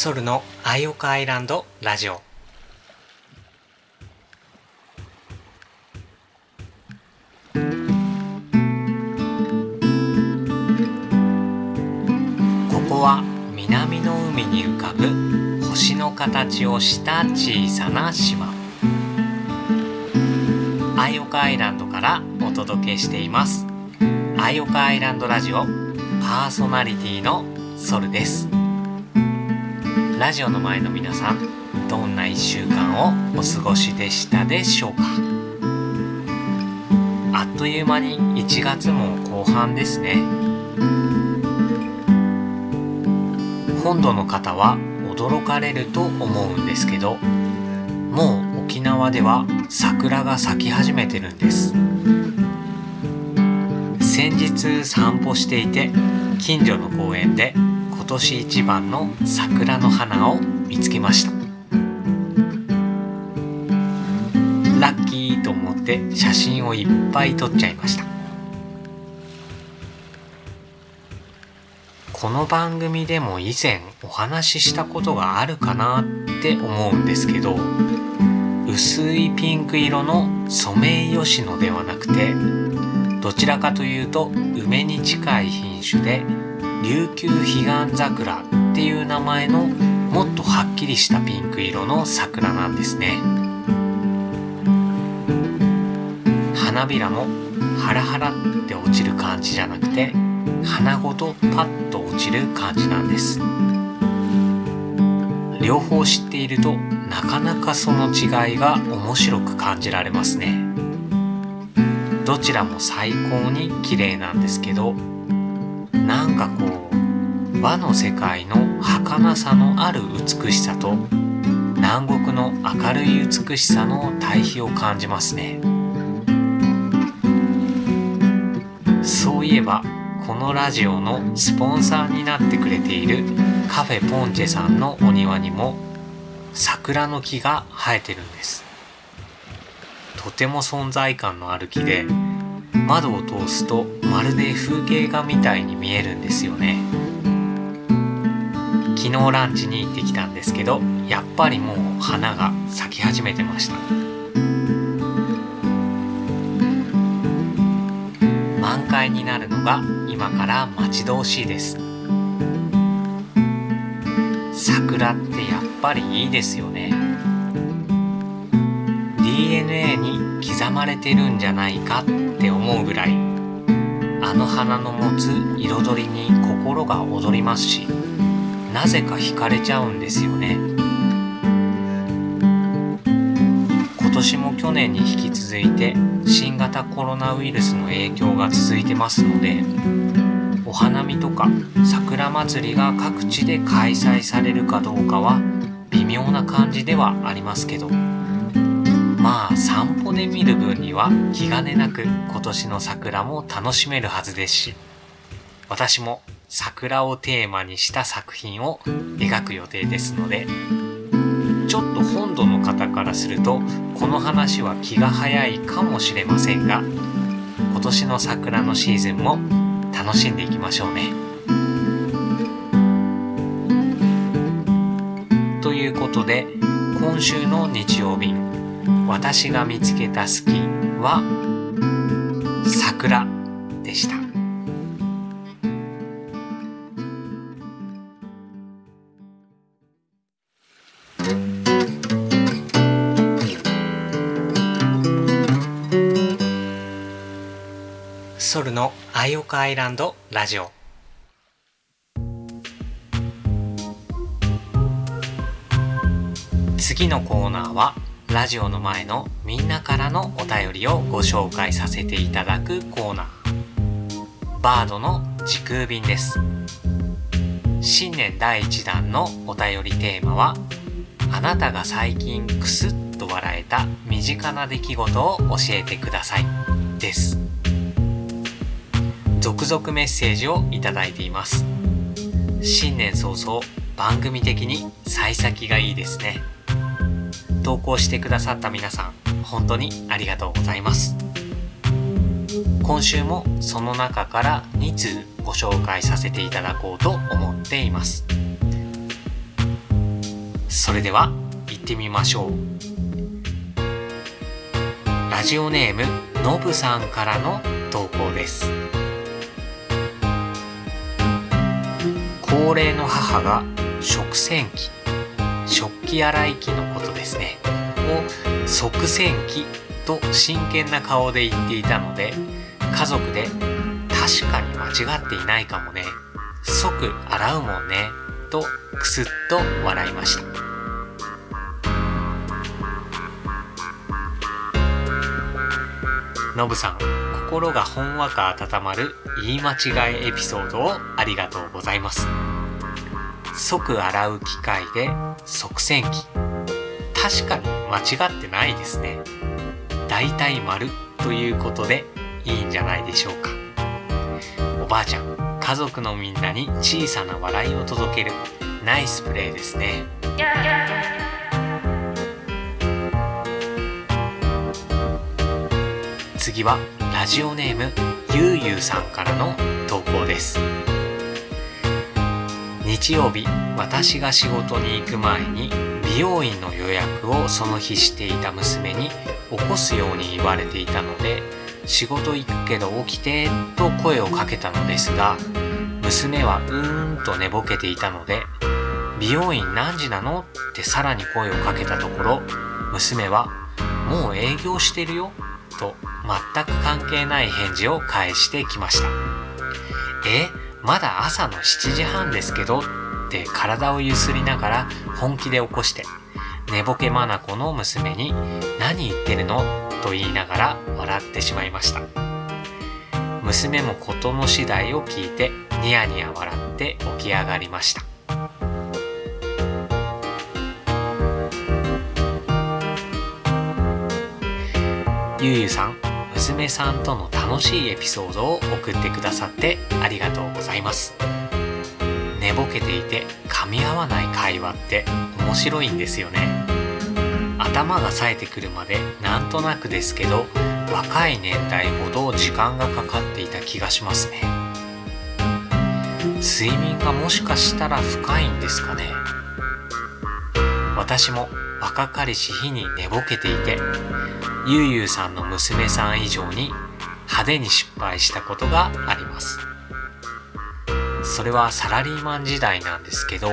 ソルのアイオカアイランドラジオ。ここは南の海に浮かぶ星の形をした小さな島。アイオカアイランドからお届けしています。アイオカアイランドラジオパーソナリティのソルです。ラジオの前の皆さんどんな1週間をお過ごしでしたでしょうか？あっという間に1月も後半ですね。本土の方は驚かれると思うんですけどもう沖縄では桜が咲き始めてるんです。先日散歩していて近所の公園で年一番の桜の花を見つけました。ラッキーと思って写真をいっぱい撮っちゃいました。この番組でも以前お話ししたことがあるかなって思うんですけど薄いピンク色のソメイヨシノではなくてどちらかというと梅に近い品種で琉球彼岸桜っていう名前のもっとはっきりしたピンク色の桜なんですね。花びらもハラハラって落ちる感じじゃなくて花ごとパッと落ちる感じなんです。両方知っているとなかなかその違いが面白く感じられますね。どちらも最高に綺麗なんですけどなんかこう和の世界の儚さのある美しさと南国の明るい美しさの対比を感じますね。そういえばこのラジオのスポンサーになってくれているカフェポンチェさんのお庭にも桜の木が生えてるんです。とても存在感のある木で窓を通すとまるで風景画みたいに見えるんですよね。昨日ランチに行ってきたんですけどやっぱりもう花が咲き始めてました。満開になるのが今から待ち遠しいです。桜ってやっぱりいいですよね。DNA に刻まれてるんじゃないかって思うぐらい。あの花の持つ彩りに心が躍りますしなぜか惹かれちゃうんですよね。今年も去年に引き続いて新型コロナウイルスの影響が続いてますのでお花見とか桜祭りが各地で開催されるかどうかは微妙な感じではありますけど。まあ散歩で見る分には気兼ねなく今年の桜も楽しめるはずですし私も桜をテーマにした作品を描く予定ですのでちょっと本土の方からするとこの話は気が早いかもしれませんが今年の桜のシーズンも楽しんでいきましょうね。ということで今週の日曜便私が見つけた好きは桜でした。ソルのアイオカアイランドラジオ。次のコーナーはラジオの前のみんなからのお便りをご紹介させていただくコーナー。バードの時空便です。新年第1弾のお便りテーマはあなたが最近クスッと笑えた身近な出来事を教えてくださいです。続々メッセージをいただいています。新年早々番組的に幸先がいいですね。投稿してくださった皆さん本当にありがとうございます。今週もその中から2通ご紹介させていただこうと思っています。それでは行ってみましょう。ラジオネームのぶさんからの投稿です。高齢の母が食洗機。食器洗い機のことですね。を即洗機と真剣な顔で言っていたので家族で確かに間違っていないかもね。即洗うもんね。とくすっと笑いました。のぶさん心がほんわか温まる言い間違いエピソードをありがとうございます。即洗う機械で即洗機。確かに間違ってないですね。大体丸ということでいいんじゃないでしょうか。おばあちゃん家族のみんなに小さな笑いを届けるナイスプレーですね。次はラジオネームゆうゆうさんからの投稿です。日曜日私が仕事に行く前に美容院の予約をその日していた娘に起こすように言われていたので仕事行くけど起きてと声をかけたのですが娘はうーんと寝ぼけていたので美容院何時なのってさらに声をかけたところ娘はもう営業してるよと全く関係ない返事を返してきました。え？まだ朝の7時半ですけどって体をゆすりながら本気で起こして寝ぼけ眼の娘に何言ってるの？と言いながら笑ってしまいました。娘も事の次第を聞いてニヤニヤ笑って起き上がりました。ゆうゆうさん娘さんとの楽しいエピソードを送ってくださってありがとうございます。寝ぼけていて噛み合わない会話って面白いんですよね。頭が冴えてくるまでなんとなくですけど若い年代ほど時間がかかっていた気がしますね。睡眠がもしかしたら深いんですかね。私も若かりし日に寝ぼけていてゆうゆうさんの娘さん以上に派手に失敗したことがあります。それはサラリーマン時代なんですけど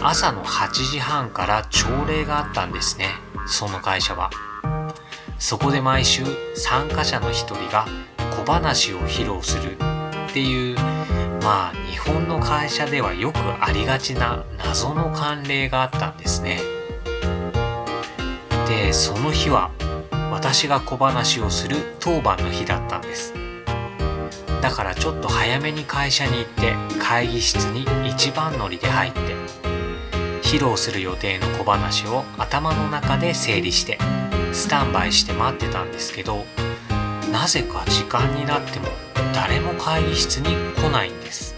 朝の8時半から朝礼があったんですね。その会社は。そこで毎週参加者の一人が小話を披露するっていうまあ日本の会社ではよくありがちな謎の慣例があったんですね。でその日は私が小話をする当番の日だったんです。だからちょっと早めに会社に行って会議室に一番乗りで入って披露する予定の小話を頭の中で整理してスタンバイして待ってたんですけどなぜか時間になっても誰も会議室に来ないんです。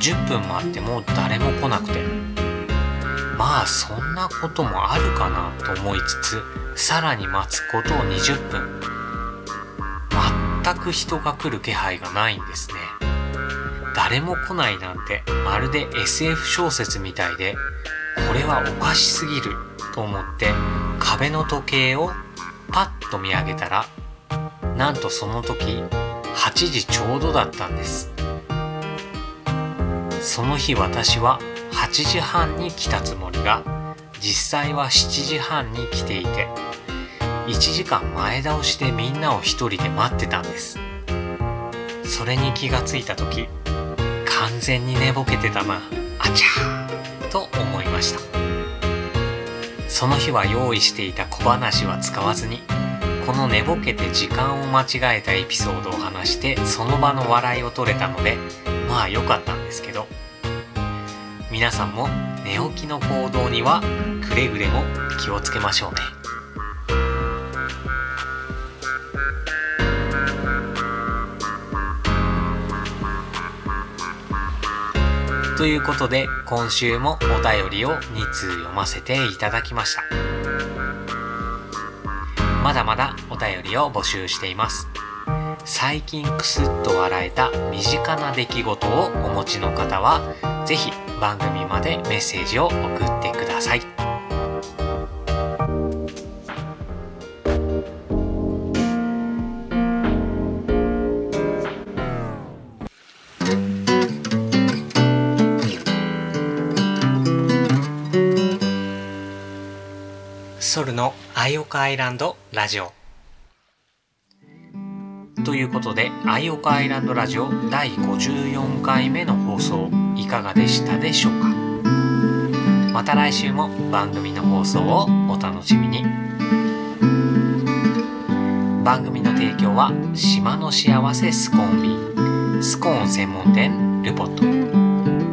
10分待っても誰も来なくて。まあそんなこともあるかなと思いつつさらに待つことを20分。全く人が来る気配がないんですね。誰も来ないなんてまるで SF 小説みたいでこれはおかしすぎると思って壁の時計をパッと見上げたらなんとその時8時ちょうどだったんです。その日私は8時半に来たつもりが実際は7時半に来ていて1時間前倒しでみんなを一人で待ってたんです。それに気がついた時完全に寝ぼけてたな。あちゃー。と思いました。その日は用意していた小話は使わずにこの寝ぼけて時間を間違えたエピソードを話してその場の笑いを取れたのでまあ良かったんですけど。皆さんも寝起きの行動にはくれぐれも気をつけましょうね。ということで今週もお便りを2通読ませていただきましたまだまだお便りを募集しています最近クスッと笑えた身近な出来事をお持ちの方は是非番組までメッセージを送ってください。ソルのアイオカアイランドラジオ。ということで、アイオカアイランドラジオ第54回目の放送いかがでしたでしょうか？また来週も番組の放送をお楽しみに。番組の提供は島の幸せスコーンビー。スコーン専門店ルポット。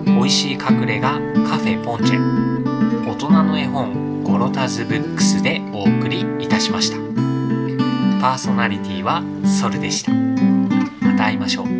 美味しい隠れ家カフェポンチェ。人の絵本ゴロタズブックスでお送りいたしました。パーソナリティはソルでした。また会いましょう。